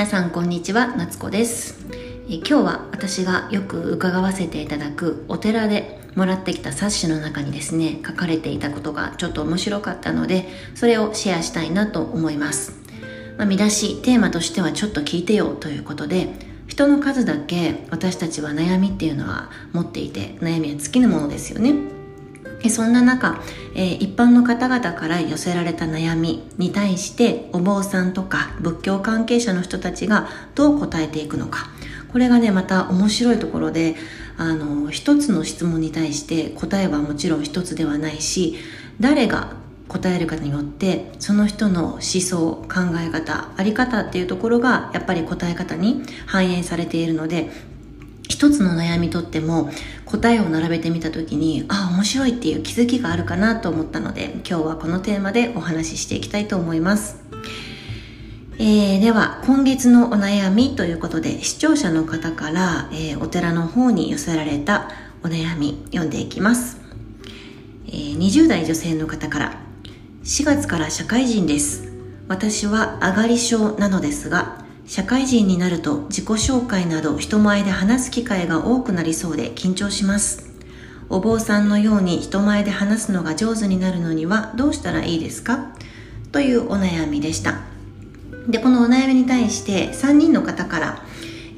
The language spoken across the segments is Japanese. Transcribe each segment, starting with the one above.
皆さんこんにちは夏子です。え今日は私がよく伺わせていただくお寺でもらってきた冊子の中にですね書かれていたことがちょっと面白かったのでそれをシェアしたいなと思います、まあ、見出しテーマとしてはちょっと聞いてよということで人の数だけ私たちは悩みっていうのは持っていて悩みは尽きぬものですよね。そんな中、えー、一般の方々から寄せられた悩みに対してお坊さんとか仏教関係者の人たちがどう答えていくのか。これがねまた面白いところであの一つの質問に対して答えはもちろん一つではないし誰が答えるかによってその人の思想考え方あり方っていうところがやっぱり答え方に反映されているので一つの悩みとっても答えを並べてみた時にああ面白いっていう気づきがあるかなと思ったので今日はこのテーマでお話ししていきたいと思います、えー、では今月のお悩みということで視聴者の方から、えー、お寺の方に寄せられたお悩み読んでいきます、えー、20代女性の方から4月から社会人です。私は上がり症なのですが社会人になると自己紹介など人前で話す機会が多くなりそうで緊張します。お坊さんのように人前で話すのが上手になるのにはどうしたらいいですか？というお悩みでした。で、このお悩みに対して3人の方から、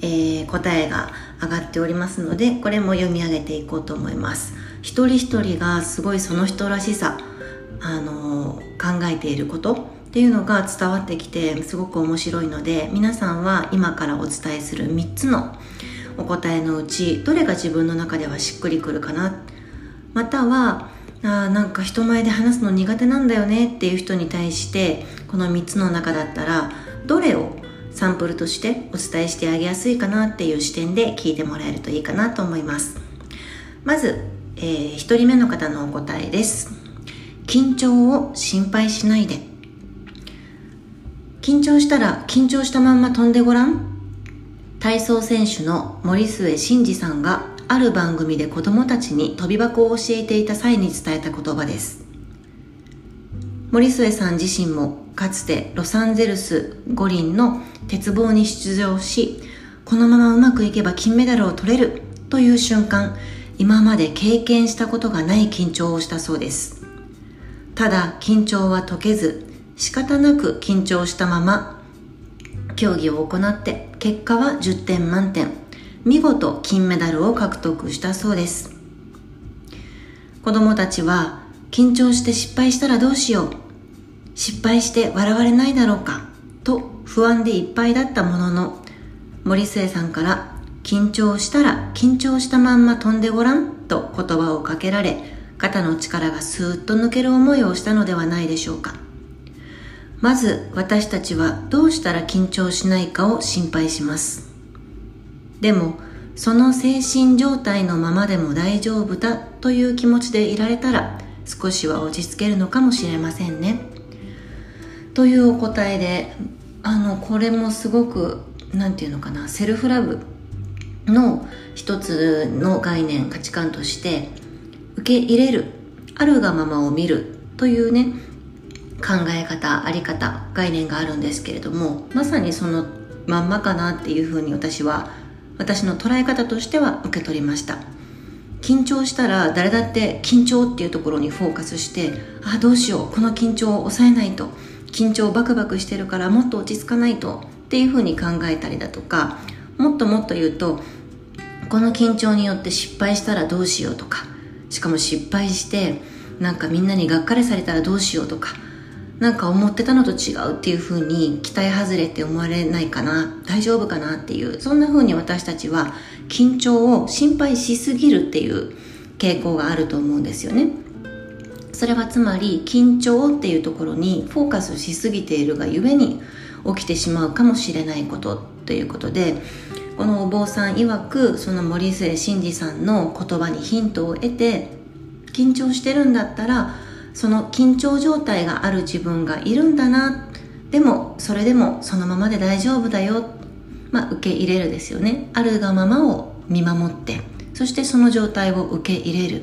えー、答えが上がっておりますので、これも読み上げていこうと思います。一人一人がすごいその人らしさ、あのー、考えていることっていうのが伝わってきてすごく面白いので皆さんは今からお伝えする3つのお答えのうちどれが自分の中ではしっくりくるかな？またはあなんか人前で話すの苦手なんだよね？っていう人に対してこの3つの中だったらどれをサンプルとしてお伝えしてあげやすいかな？っていう視点で聞いてもらえるといいかなと思います。まず、えー、1人目の方のお答えです。緊張を心配しないで。緊張したら緊張したまんま飛んでごらん？体操選手の森末慎二さんがある番組で子供たちに飛び箱を教えていた際に伝えた言葉です。森末さん自身もかつてロサンゼルス五輪の鉄棒に出場しこのままうまくいけば金メダルを取れるという瞬間今まで経験したことがない緊張をしたそうです。ただ緊張は解けず仕方なく緊張したまま競技を行って結果は10点満点。見事金メダルを獲得したそうです。子供たちは緊張して失敗したらどうしよう。失敗して笑われないだろうか。と不安でいっぱいだったものの森末さんから緊張したら緊張したまんま飛んでごらん。と言葉をかけられ肩の力がスーッと抜ける思いをしたのではないでしょうか。まず私たちはどうしたら緊張しないかを心配します。でもその精神状態のままでも大丈夫だという気持ちでいられたら少しは落ち着けるのかもしれませんね。というお答えであのこれもすごく何て言うのかなセルフラブの一つの概念価値観として受け入れるあるがままを見るというね考え方あり方概念があるんですけれどもまさにそのまんまかなっていうふうに私は私の捉え方としては受け取りました。緊張したら誰だって緊張っていうところにフォーカスしてああどうしようこの緊張を抑えないと緊張バクバクしてるからもっと落ち着かないとっていうふうに考えたりだとかもっともっと言うとこの緊張によって失敗したらどうしようとかしかも失敗してなんかみんなにがっかりされたらどうしようとかなんか思ってたのと違うっていう風に期待外れって思われないかな大丈夫かなっていうそんな風に私たちは緊張を心配しすぎるっていう傾向があると思うんですよね。それはつまり緊張っていうところにフォーカスしすぎているがゆえに起きてしまうかもしれないことということでこのお坊さん曰くその森末慎二さんの言葉にヒントを得て緊張してるんだったらその緊張状態がある自分がいるんだな。でもそれでもそのままで大丈夫だよ、まあ、受け入れるですよね。あるがままを見守って。そしてその状態を受け入れる。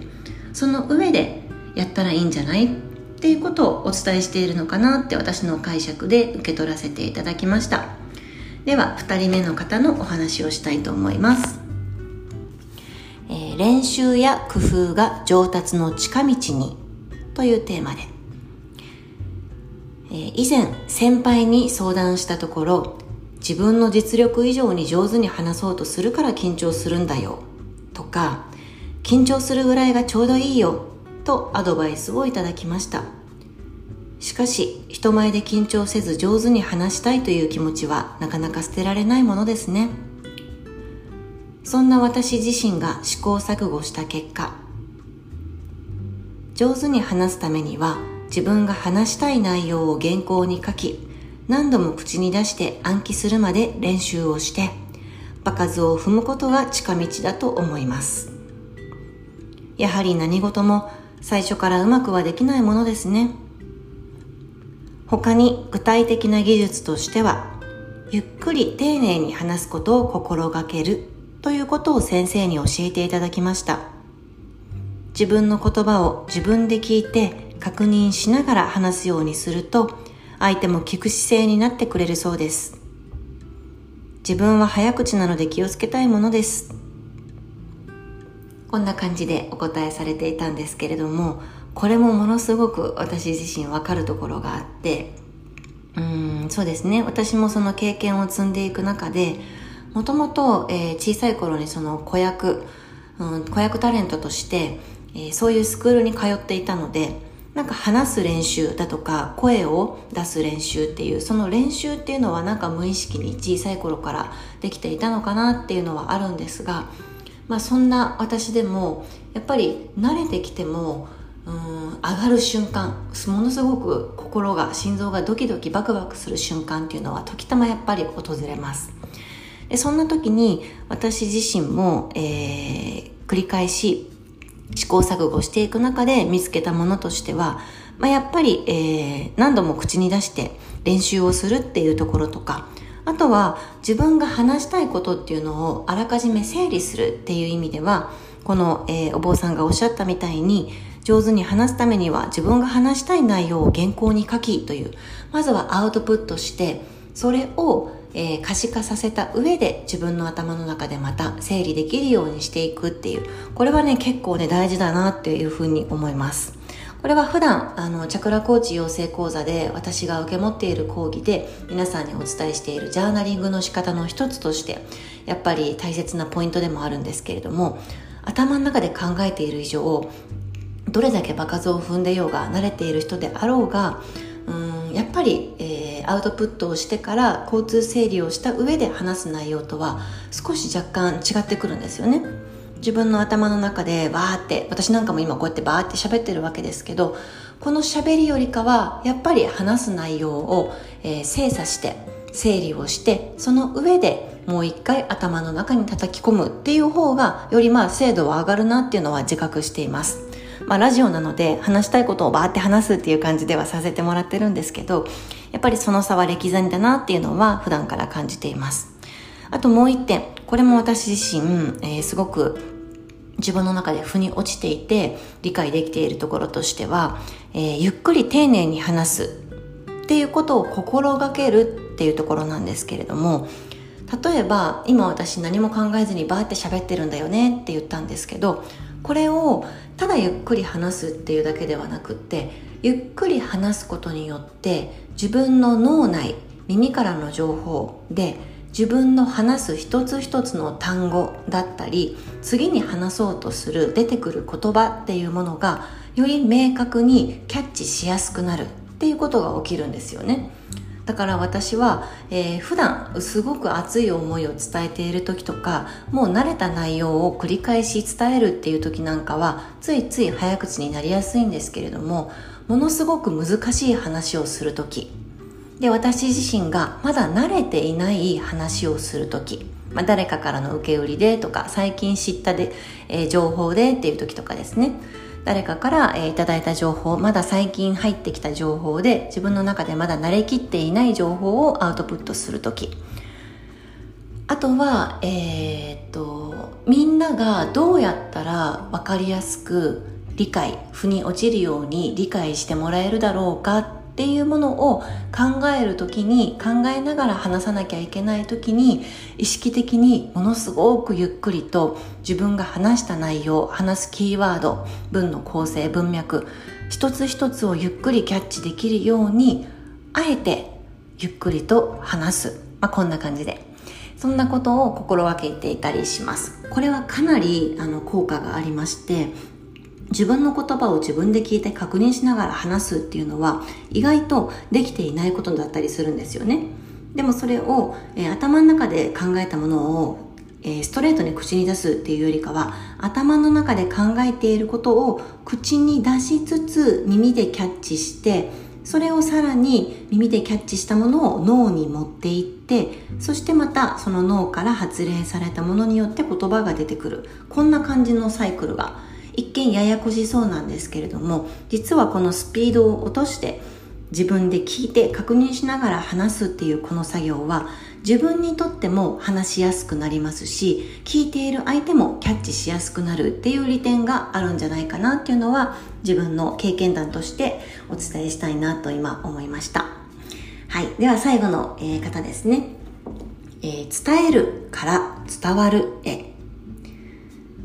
その上でやったらいいんじゃない？っていうことをお伝えしているのかなって私の解釈で受け取らせていただきました。では2人目の方のお話をしたいと思います、えー、練習や工夫が上達の近道にというテーマで、えー、以前先輩に相談したところ自分の実力以上に上手に話そうとするから緊張するんだよとか緊張するぐらいがちょうどいいよとアドバイスをいただきました。しかし人前で緊張せず上手に話したいという気持ちはなかなか捨てられないものですね。そんな私自身が試行錯誤した結果上手に話すためには自分が話したい内容を原稿に書き何度も口に出して暗記するまで練習をして場数を踏むことが近道だと思います。やはり何事も最初からうまくはできないものですね。他に具体的な技術としてはゆっくり丁寧に話すことを心がけるということを先生に教えていただきました。自分の言葉を自分で聞いて確認しながら話すようにすると相手も聞く姿勢になってくれるそうです。自分は早口なので気をつけたいものです。こんな感じでお答えされていたんですけれどもこれもものすごく私自身わかるところがあってうんそうですね。私もその経験を積んでいく中でもともと小さい頃にその子役、うん、子役タレントとして、え、そういうスクールに通っていたのでなんか話す練習だとか声を出す練習っていうその練習っていうのはなんか無意識に小さい頃からできていたのかなっていうのはあるんですがまあそんな私でもやっぱり慣れてきてもうん上がる瞬間ものすごく心が心臓がドキドキバクバクする瞬間っていうのは時たまやっぱり訪れます。でそんな時に私自身も、えー、繰り返し試行錯誤していく中で見つけたものとしては、まあ、やっぱり、えー、何度も口に出して練習をするっていうところとかあとは自分が話したいことっていうのをあらかじめ整理するっていう意味ではこの、えー、お坊さんがおっしゃったみたいに上手に話すためには自分が話したい内容を原稿に書きというまずはアウトプットしてそれを、えー、可視化させた上で自分の頭の中でまた整理できるようにしていくっていう。これはね結構ね大事だなっていうふうに思います。これは普段あのチャクラコーチ養成講座で私が受け持っている講義で皆さんにお伝えしているジャーナリングの仕方の一つとしてやっぱり大切なポイントでもあるんですけれども頭の中で考えている以上どれだけ場数を踏んでようが慣れている人であろうがうんやっぱり、えー、アウトプットをしてから交通整理をした上で話す内容とは少し若干違ってくるんですよね。自分の頭の中でバーって私なんかも今こうやってバーって喋ってるわけですけどこの喋りよりかはやっぱり話す内容を、えー、精査して整理をしてその上でもう一回頭の中に叩き込むっていう方がよりまあ精度は上がるなっていうのは自覚しています。まあ、ラジオなので話したいことをバーって話すっていう感じではさせてもらってるんですけどやっぱりその差は歴然だなっていうのは普段から感じています。あともう一点これも私自身、えー、すごく自分の中で腑に落ちていて理解できているところとしては、えー、ゆっくり丁寧に話すっていうことを心がけるっていうところなんですけれども例えば今私何も考えずにバーって喋ってるんだよねって言ったんですけどこれをただゆっくり話すっていうだけではなくってゆっくり話すことによって自分の脳内耳からの情報で自分の話す一つ一つの単語だったり次に話そうとする出てくる言葉っていうものがより明確にキャッチしやすくなるっていうことが起きるんですよね。だから私は、えー、普段すごく熱い思いを伝えている時とかもう慣れた内容を繰り返し伝えるっていう時なんかはついつい早口になりやすいんですけれどもものすごく難しい話をする時。で私自身がまだ慣れていない話をする時。まあ、誰かからの受け売りでとか最近知ったで、えー、情報でっていう時とかですね。誰かから、えー、いただいた情報まだ最近入ってきた情報で自分の中でまだ慣れきっていない情報をアウトプットする時。あとは、えー、っとみんながどうやったら分かりやすく理解腑に落ちるように理解してもらえるだろうかっていうものを考える時に考えながら話さなきゃいけない時に意識的にものすごくゆっくりと自分が話した内容話すキーワード文の構成文脈一つ一つをゆっくりキャッチできるようにあえてゆっくりと話す、まあ、こんな感じで。そんなことを心がけていたりします。これはかなりあの効果がありまして自分の言葉を自分で聞いて確認しながら話すっていうのは意外とできていないことだったりするんですよね。でもそれを、えー、頭の中で考えたものをえー、ストレートに口に出すっていうよりかは頭の中で考えていることを口に出しつつ耳でキャッチしてそれをさらに耳でキャッチしたものを脳に持っていってそしてまたその脳から発令されたものによって言葉が出てくる。こんな感じのサイクルが一見ややこしそうなんですけれども実はこのスピードを落として自分で聞いて確認しながら話すっていうこの作業は自分にとっても話しやすくなりますし聞いている相手もキャッチしやすくなるっていう利点があるんじゃないかなっていうのは自分の経験談としてお伝えしたいなと今思いました。はい。では最後の、え方ですね、えー、伝えるから伝わるへ。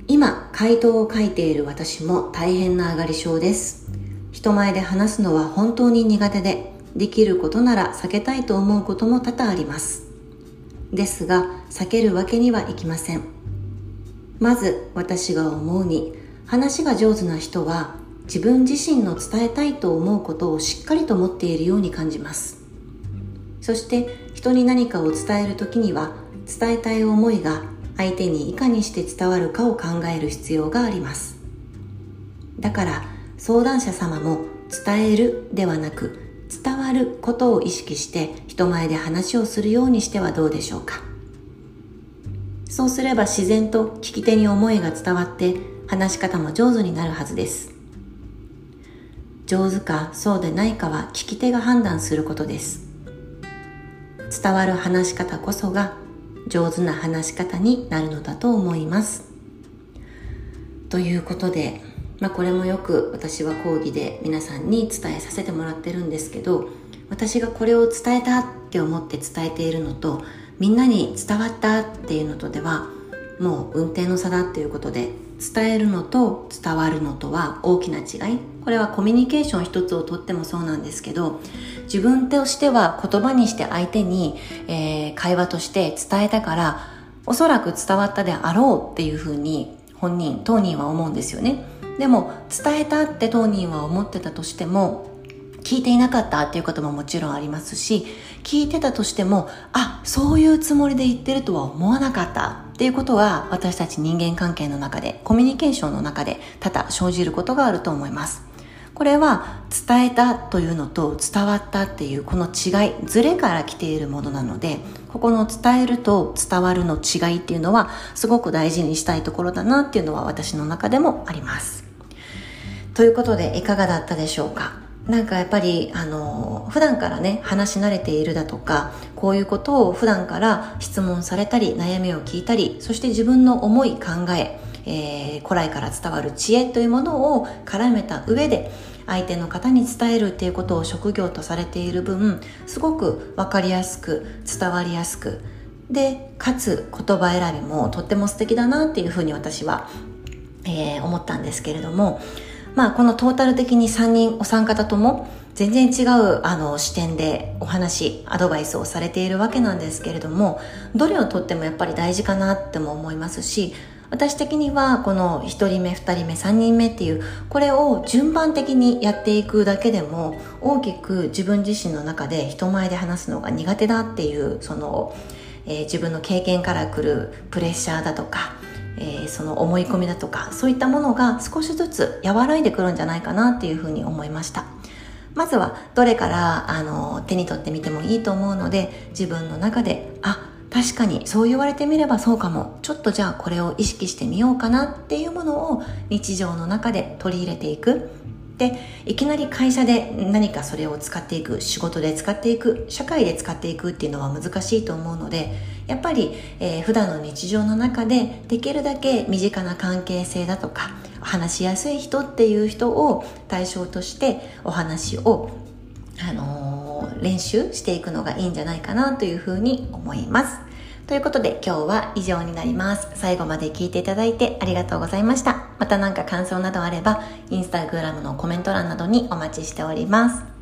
今回答を書いている私も大変な上がり症です。人前で話すのは本当に苦手でできることなら避けたいと思うことも多々あります。ですが避けるわけにはいきません。まず私が思うに話が上手な人は自分自身の伝えたいと思うことをしっかりと持っているように感じます。そして人に何かを伝える時には伝えたい思いが相手にいかにして伝わるかを考える必要があります。だから相談者様も伝えるではなく伝わることを意識して人前で話をするようにしてはどうでしょうか。そうすれば自然と聞き手に思いが伝わって話し方も上手になるはずです。上手かそうでないかは聞き手が判断することです。伝わる話し方こそが上手な話し方になるのだと思います。ということでまあ、これもよく私は講義で皆さんに伝えさせてもらってるんですけど私がこれを伝えたって思って伝えているのとみんなに伝わったっていうのとではもう運転の差だっていうことで伝えるのと伝わるのとは大きな違い。これはコミュニケーション一つをとってもそうなんですけど自分としては言葉にして相手に、えー、会話として伝えたからおそらく伝わったであろうっていうふうに本人当人は思うんですよね。でも伝えたって当人は思ってたとしても聞いていなかったっていうことももちろんありますし聞いてたとしてもあそういうつもりで言ってるとは思わなかったっていうことは私たち人間関係の中でコミュニケーションの中で多々生じることがあると思います。これは伝えたというのと伝わったっていうこの違いズレから来ているものなのでここの伝えると伝わるの違いっていうのはすごく大事にしたいところだなっていうのは私の中でもあります。ということでいかがだったでしょうか？なんかやっぱりあの普段からね話し慣れているだとかこういうことを普段から質問されたり悩みを聞いたりそして自分の思い考ええー、古来から伝わる知恵というものを絡めた上で相手の方に伝えるっていうことを職業とされている分すごく分かりやすく伝わりやすくでかつ言葉選びもとっても素敵だなっていうふうに私は、えー、思ったんですけれどもまあ、このトータル的に3人お三方とも全然違うあの視点でお話アドバイスをされているわけなんですけれどもどれをとってもやっぱり大事かなっても思いますし私的にはこの1人目2人目3人目っていうこれを順番的にやっていくだけでも大きく自分自身の中で人前で話すのが苦手だっていうその、えー、自分の経験からくるプレッシャーだとかえー、その思い込みだとかそういったものが少しずつ和らいでくるんじゃないかなっていうふうに思いました。まずはどれからあの手に取ってみてもいいと思うので自分の中であ確かにそう言われてみればそうかも。ちょっとじゃあこれを意識してみようかなっていうものを日常の中で取り入れていく。でいきなり会社で何かそれを使っていく仕事で使っていく社会で使っていくっていうのは難しいと思うのでやっぱり、えー、普段の日常の中でできるだけ身近な関係性だとか話しやすい人っていう人を対象としてお話をあの、練習していくのがいいんじゃないかなというふうに思います。ということで今日は以上になります。最後まで聞いていただいてありがとうございました。また何か感想などあれば、インスタグラムのコメント欄などにお待ちしております。